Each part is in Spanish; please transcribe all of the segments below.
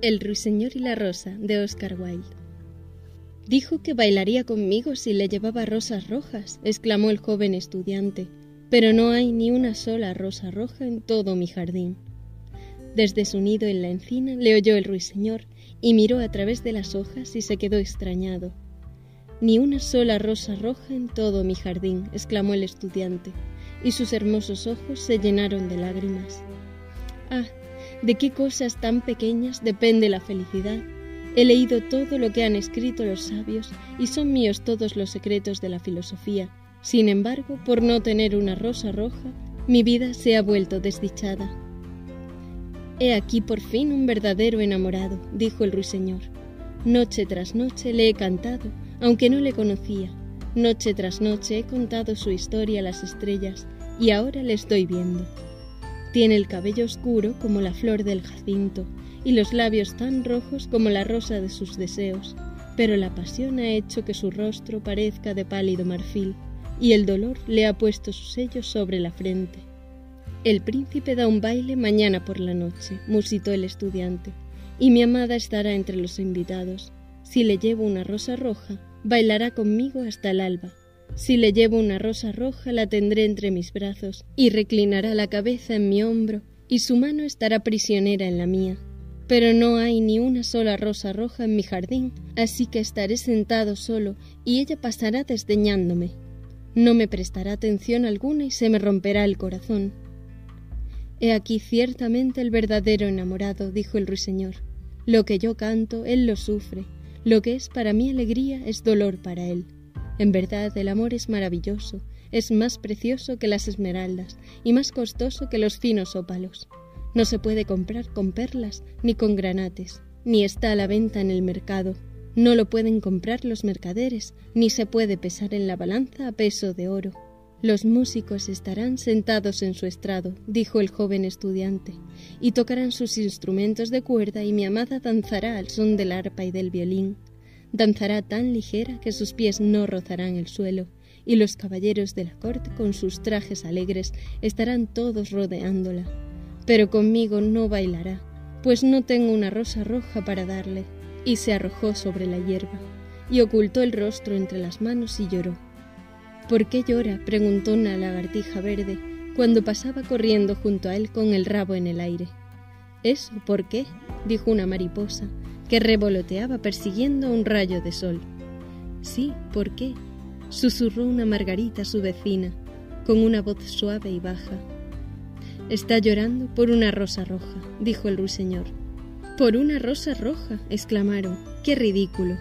El ruiseñor y la rosa de Oscar Wilde. Dijo que bailaría conmigo si le llevaba rosas rojas, exclamó el joven estudiante, pero no hay ni una sola rosa roja en todo mi jardín. Desde su nido en la encina le oyó el ruiseñor y miró a través de las hojas y se quedó extrañado. Ni una sola rosa roja en todo mi jardín, exclamó el estudiante, y sus hermosos ojos se llenaron de lágrimas. Ah, de qué cosas tan pequeñas depende la felicidad. He leído todo lo que han escrito los sabios y son míos todos los secretos de la filosofía. Sin embargo, por no tener una rosa roja, mi vida se ha vuelto desdichada. He aquí por fin un verdadero enamorado, dijo el ruiseñor. Noche tras noche le he cantado, aunque no le conocía. Noche tras noche he contado su historia a las estrellas, y ahora le estoy viendo. Tiene el cabello oscuro como la flor del jacinto y los labios tan rojos como la rosa de sus deseos, pero la pasión ha hecho que su rostro parezca de pálido marfil y el dolor le ha puesto su sello sobre la frente. El príncipe da un baile mañana por la noche, musitó el estudiante, y mi amada estará entre los invitados. Si le llevo una rosa roja, bailará conmigo hasta el alba, si le llevo una rosa roja, la tendré entre mis brazos, y reclinará la cabeza en mi hombro, y su mano estará prisionera en la mía. Pero no hay ni una sola rosa roja en mi jardín, así que estaré sentado solo, y ella pasará desdeñándome. No me prestará atención alguna y se me romperá el corazón. He aquí ciertamente el verdadero enamorado, dijo el ruiseñor. Lo que yo canto, él lo sufre. Lo que es para mí alegría es dolor para él. En verdad el amor es maravilloso, es más precioso que las esmeraldas y más costoso que los finos ópalos. No se puede comprar con perlas ni con granates, ni está a la venta en el mercado. No lo pueden comprar los mercaderes, ni se puede pesar en la balanza a peso de oro. Los músicos estarán sentados en su estrado, dijo el joven estudiante, y tocarán sus instrumentos de cuerda y mi amada danzará al son del arpa y del violín. Danzará tan ligera que sus pies no rozarán el suelo, y los caballeros de la corte con sus trajes alegres estarán todos rodeándola. Pero conmigo no bailará, pues no tengo una rosa roja para darle. Y se arrojó sobre la hierba, y ocultó el rostro entre las manos y lloró. ¿Por qué llora? preguntó una lagartija verde cuando pasaba corriendo junto a él con el rabo en el aire. Eso, ¿por qué? dijo una mariposa, que revoloteaba persiguiendo un rayo de sol. Sí, ¿por qué? susurró una margarita su vecina, con una voz suave y baja. Está llorando por una rosa roja, dijo el ruiseñor. Por una rosa roja, exclamaron. ¡Qué ridículo!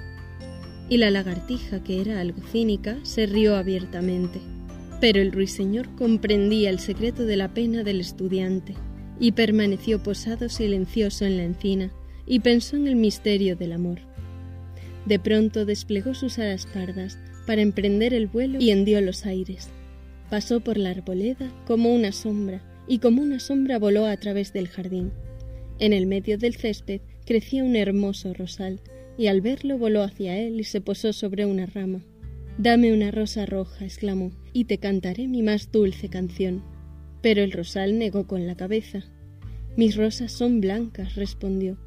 Y la lagartija, que era algo cínica, se rió abiertamente. Pero el ruiseñor comprendía el secreto de la pena del estudiante y permaneció posado silencioso en la encina, y pensó en el misterio del amor. De pronto desplegó sus alas pardas para emprender el vuelo y hendió los aires. Pasó por la arboleda como una sombra y como una sombra voló a través del jardín. En el medio del césped crecía un hermoso rosal y al verlo voló hacia él y se posó sobre una rama. Dame una rosa roja, exclamó, y te cantaré mi más dulce canción. Pero el rosal negó con la cabeza. Mis rosas son blancas, respondió,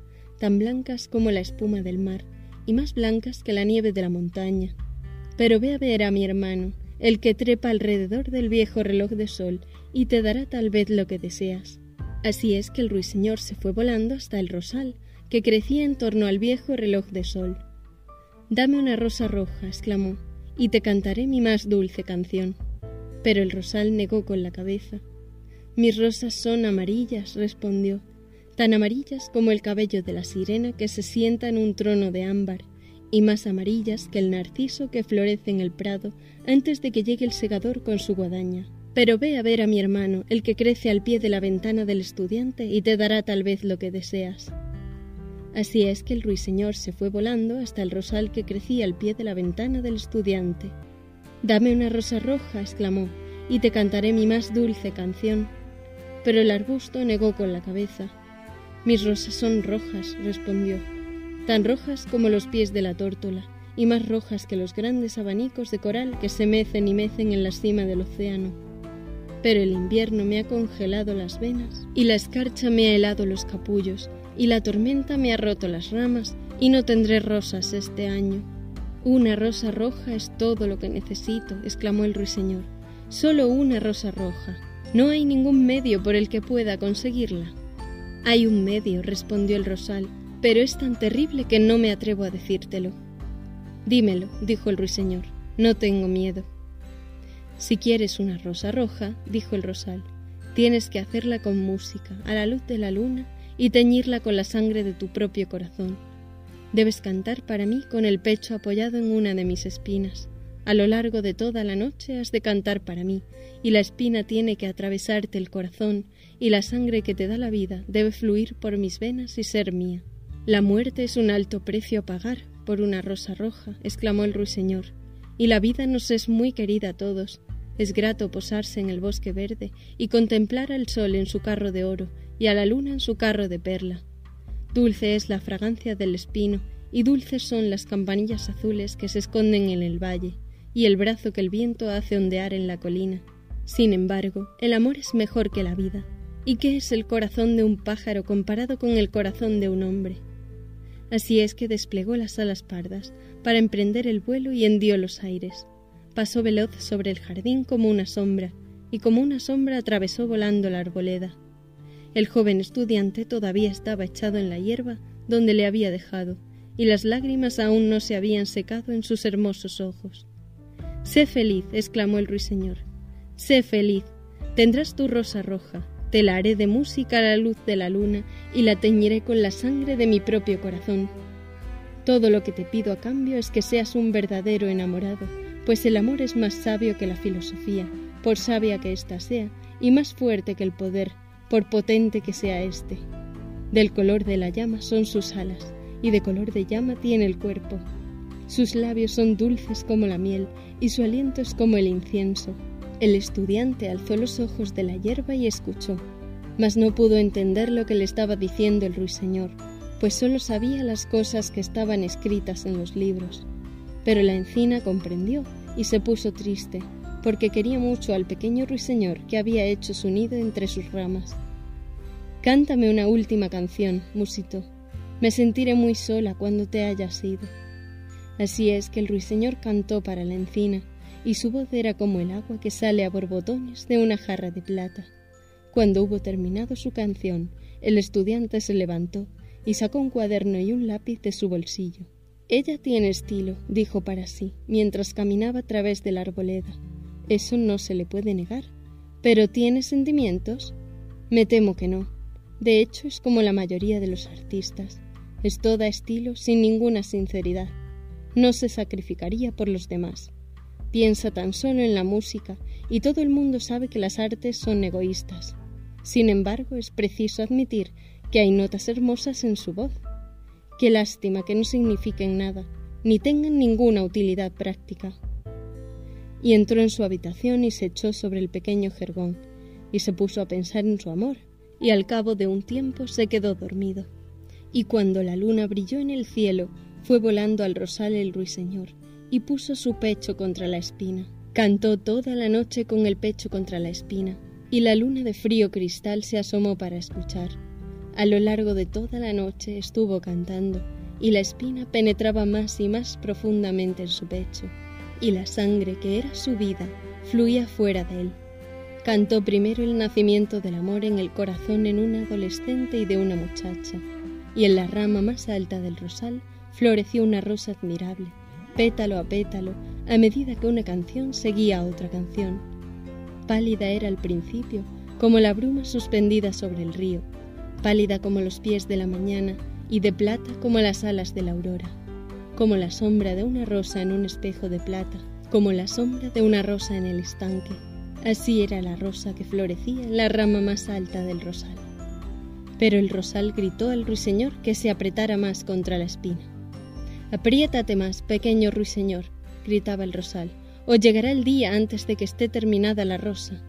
tan blancas como la espuma del mar, y más blancas que la nieve de la montaña. Pero ve a ver a mi hermano, el que trepa alrededor del viejo reloj de sol, y te dará tal vez lo que deseas. Así es que el ruiseñor se fue volando hasta el rosal, que crecía en torno al viejo reloj de sol. Dame una rosa roja, exclamó, y te cantaré mi más dulce canción. Pero el rosal negó con la cabeza. Mis rosas son amarillas, respondió, tan amarillas como el cabello de la sirena que se sienta en un trono de ámbar, y más amarillas que el narciso que florece en el prado antes de que llegue el segador con su guadaña. Pero ve a ver a mi hermano, el que crece al pie de la ventana del estudiante, y te dará tal vez lo que deseas. Así es que el ruiseñor se fue volando hasta el rosal que crecía al pie de la ventana del estudiante. Dame una rosa roja, exclamó, y te cantaré mi más dulce canción. Pero el arbusto negó con la cabeza. Mis rosas son rojas, respondió, tan rojas como los pies de la tórtola, y más rojas que los grandes abanicos de coral que se mecen y mecen en la cima del océano. Pero el invierno me ha congelado las venas, y la escarcha me ha helado los capullos, y la tormenta me ha roto las ramas y no tendré rosas este año. Una rosa roja es todo lo que necesito, exclamó el ruiseñor. Solo una rosa roja. No hay ningún medio por el que pueda conseguirla. Hay un medio, respondió el rosal, pero es tan terrible que no me atrevo a decírtelo. Dímelo, dijo el ruiseñor, no tengo miedo. Si quieres una rosa roja, dijo el rosal, tienes que hacerla con música, a la luz de la luna, y teñirla con la sangre de tu propio corazón. Debes cantar para mí con el pecho apoyado en una de mis espinas. A lo largo de toda la noche has de cantar para mí, y la espina tiene que atravesarte el corazón, y la sangre que te da la vida debe fluir por mis venas y ser mía. La muerte es un alto precio a pagar por una rosa roja, exclamó el ruiseñor, y la vida nos es muy querida a todos. Es grato posarse en el bosque verde y contemplar al sol en su carro de oro y a la luna en su carro de perla. Dulce es la fragancia del espino y dulces son las campanillas azules que se esconden en el valle y el brazo que el viento hace ondear en la colina. Sin embargo, el amor es mejor que la vida. ¿Y qué es el corazón de un pájaro comparado con el corazón de un hombre? Así es que desplegó las alas pardas para emprender el vuelo y hendió los aires. Pasó veloz sobre el jardín como una sombra, y como una sombra atravesó volando la arboleda. El joven estudiante todavía estaba echado en la hierba donde le había dejado, y las lágrimas aún no se habían secado en sus hermosos ojos. Sé feliz, exclamó el ruiseñor. Sé feliz. Tendrás tu rosa roja. Te la haré de música a la luz de la luna y la teñiré con la sangre de mi propio corazón. Todo lo que te pido a cambio es que seas un verdadero enamorado, pues el amor es más sabio que la filosofía, por sabia que ésta sea, y más fuerte que el poder, por potente que sea éste. Del color de la llama son sus alas, y de color de llama tiene el cuerpo. Sus labios son dulces como la miel, y su aliento es como el incienso. El estudiante alzó los ojos de la hierba y escuchó, mas no pudo entender lo que le estaba diciendo el ruiseñor, pues sólo sabía las cosas que estaban escritas en los libros. Pero la encina comprendió y se puso triste, porque quería mucho al pequeño ruiseñor que había hecho su nido entre sus ramas. Cántame una última canción, musito. Me sentiré muy sola cuando te hayas ido. Así es que el ruiseñor cantó para la encina, y su voz era como el agua que sale a borbotones de una jarra de plata. Cuando hubo terminado su canción, el estudiante se levantó y sacó un cuaderno y un lápiz de su bolsillo. Ella tiene estilo, dijo para sí, mientras caminaba a través de la arboleda. Eso no se le puede negar. ¿Pero tiene sentimientos? Me temo que no. De hecho, es como la mayoría de los artistas. Es toda estilo sin ninguna sinceridad no se sacrificaría por los demás. Piensa tan solo en la música y todo el mundo sabe que las artes son egoístas. Sin embargo, es preciso admitir que hay notas hermosas en su voz. Qué lástima que no signifiquen nada, ni tengan ninguna utilidad práctica. Y entró en su habitación y se echó sobre el pequeño jergón, y se puso a pensar en su amor, y al cabo de un tiempo se quedó dormido. Y cuando la luna brilló en el cielo fue volando al rosal el ruiseñor y puso su pecho contra la espina. Cantó toda la noche con el pecho contra la espina, y la luna de frío cristal se asomó para escuchar. A lo largo de toda la noche estuvo cantando, y la espina penetraba más y más profundamente en su pecho, y la sangre que era su vida fluía fuera de él. Cantó primero el nacimiento del amor en el corazón en un adolescente y de una muchacha, y en la rama más alta del rosal floreció una rosa admirable, pétalo a pétalo, a medida que una canción seguía a otra canción. Pálida era al principio, como la bruma suspendida sobre el río, pálida como los pies de la mañana y de plata como las alas de la aurora, como la sombra de una rosa en un espejo de plata, como la sombra de una rosa en el estanque. Así era la rosa que florecía en la rama más alta del rosal. Pero el rosal gritó al ruiseñor que se apretara más contra la espina. Apriétate más, pequeño ruiseñor, gritaba el rosal, o llegará el día antes de que esté terminada la rosa.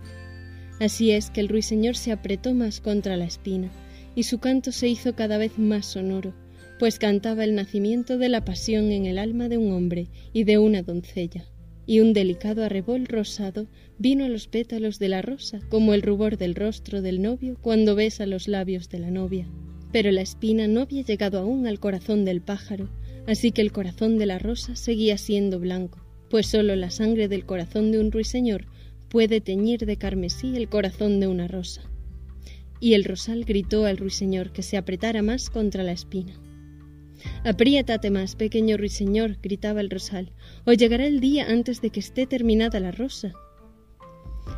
Así es que el ruiseñor se apretó más contra la espina, y su canto se hizo cada vez más sonoro, pues cantaba el nacimiento de la pasión en el alma de un hombre y de una doncella, y un delicado arrebol rosado vino a los pétalos de la rosa como el rubor del rostro del novio cuando besa los labios de la novia. Pero la espina no había llegado aún al corazón del pájaro, así que el corazón de la rosa seguía siendo blanco, pues sólo la sangre del corazón de un ruiseñor puede teñir de carmesí el corazón de una rosa. Y el rosal gritó al ruiseñor que se apretara más contra la espina. Apriétate más, pequeño ruiseñor, gritaba el rosal, o llegará el día antes de que esté terminada la rosa.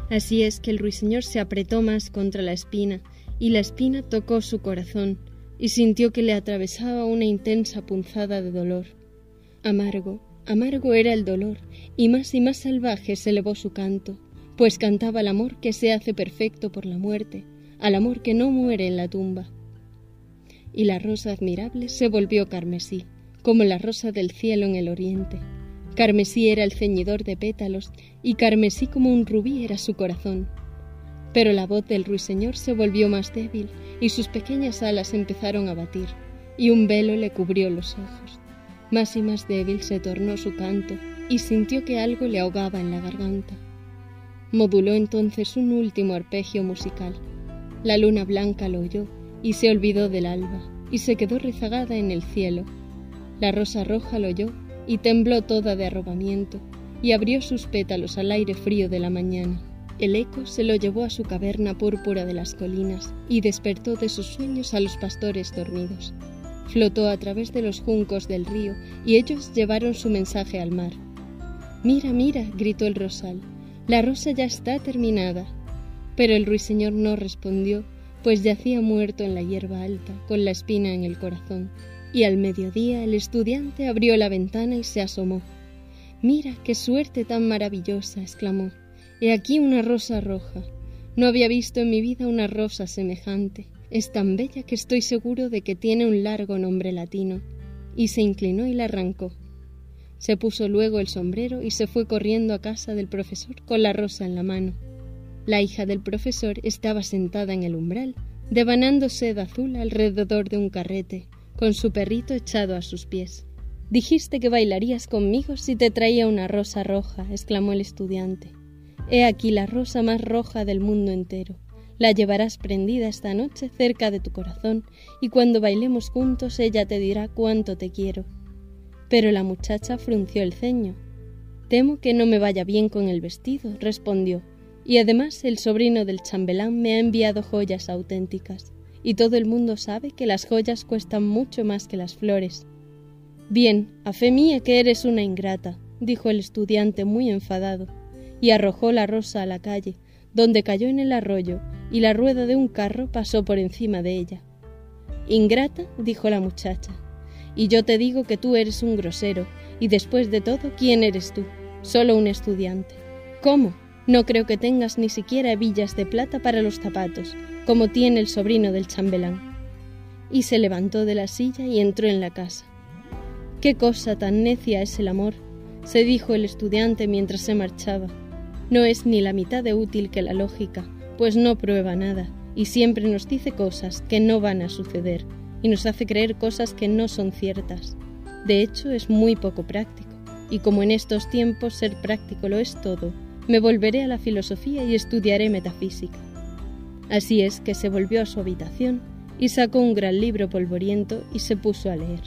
Así es que el ruiseñor se apretó más contra la espina, y la espina tocó su corazón, y sintió que le atravesaba una intensa punzada de dolor. Amargo, amargo era el dolor, y más y más salvaje se elevó su canto, pues cantaba el amor que se hace perfecto por la muerte, al amor que no muere en la tumba. Y la rosa admirable se volvió carmesí, como la rosa del cielo en el oriente. Carmesí era el ceñidor de pétalos, y carmesí como un rubí era su corazón. Pero la voz del ruiseñor se volvió más débil, y sus pequeñas alas empezaron a batir, y un velo le cubrió los ojos. Más y más débil se tornó su canto, y sintió que algo le ahogaba en la garganta. Moduló entonces un último arpegio musical. La luna blanca lo oyó y se olvidó del alba, y se quedó rezagada en el cielo. La rosa roja lo oyó y tembló toda de arrobamiento, y abrió sus pétalos al aire frío de la mañana. El eco se lo llevó a su caverna púrpura de las colinas y despertó de sus sueños a los pastores dormidos. Flotó a través de los juncos del río y ellos llevaron su mensaje al mar. Mira, mira, gritó el rosal, la rosa ya está terminada. Pero el ruiseñor no respondió, pues yacía muerto en la hierba alta, con la espina en el corazón. Y al mediodía el estudiante abrió la ventana y se asomó. Mira, qué suerte tan maravillosa, exclamó. He aquí una rosa roja. No había visto en mi vida una rosa semejante. Es tan bella que estoy seguro de que tiene un largo nombre latino. Y se inclinó y la arrancó. Se puso luego el sombrero y se fue corriendo a casa del profesor con la rosa en la mano. La hija del profesor estaba sentada en el umbral, devanando seda azul alrededor de un carrete, con su perrito echado a sus pies. Dijiste que bailarías conmigo si te traía una rosa roja, exclamó el estudiante. He aquí la rosa más roja del mundo entero. La llevarás prendida esta noche cerca de tu corazón, y cuando bailemos juntos ella te dirá cuánto te quiero. Pero la muchacha frunció el ceño. Temo que no me vaya bien con el vestido, respondió, y además el sobrino del chambelán me ha enviado joyas auténticas, y todo el mundo sabe que las joyas cuestan mucho más que las flores. Bien, a fe mía que eres una ingrata, dijo el estudiante muy enfadado, y arrojó la rosa a la calle, donde cayó en el arroyo, y la rueda de un carro pasó por encima de ella. Ingrata, dijo la muchacha, y yo te digo que tú eres un grosero, y después de todo, ¿quién eres tú? Solo un estudiante. ¿Cómo? No creo que tengas ni siquiera hebillas de plata para los zapatos, como tiene el sobrino del chambelán. Y se levantó de la silla y entró en la casa. Qué cosa tan necia es el amor, se dijo el estudiante mientras se marchaba. No es ni la mitad de útil que la lógica, pues no prueba nada, y siempre nos dice cosas que no van a suceder, y nos hace creer cosas que no son ciertas. De hecho, es muy poco práctico, y como en estos tiempos ser práctico lo es todo, me volveré a la filosofía y estudiaré metafísica. Así es que se volvió a su habitación y sacó un gran libro polvoriento y se puso a leer.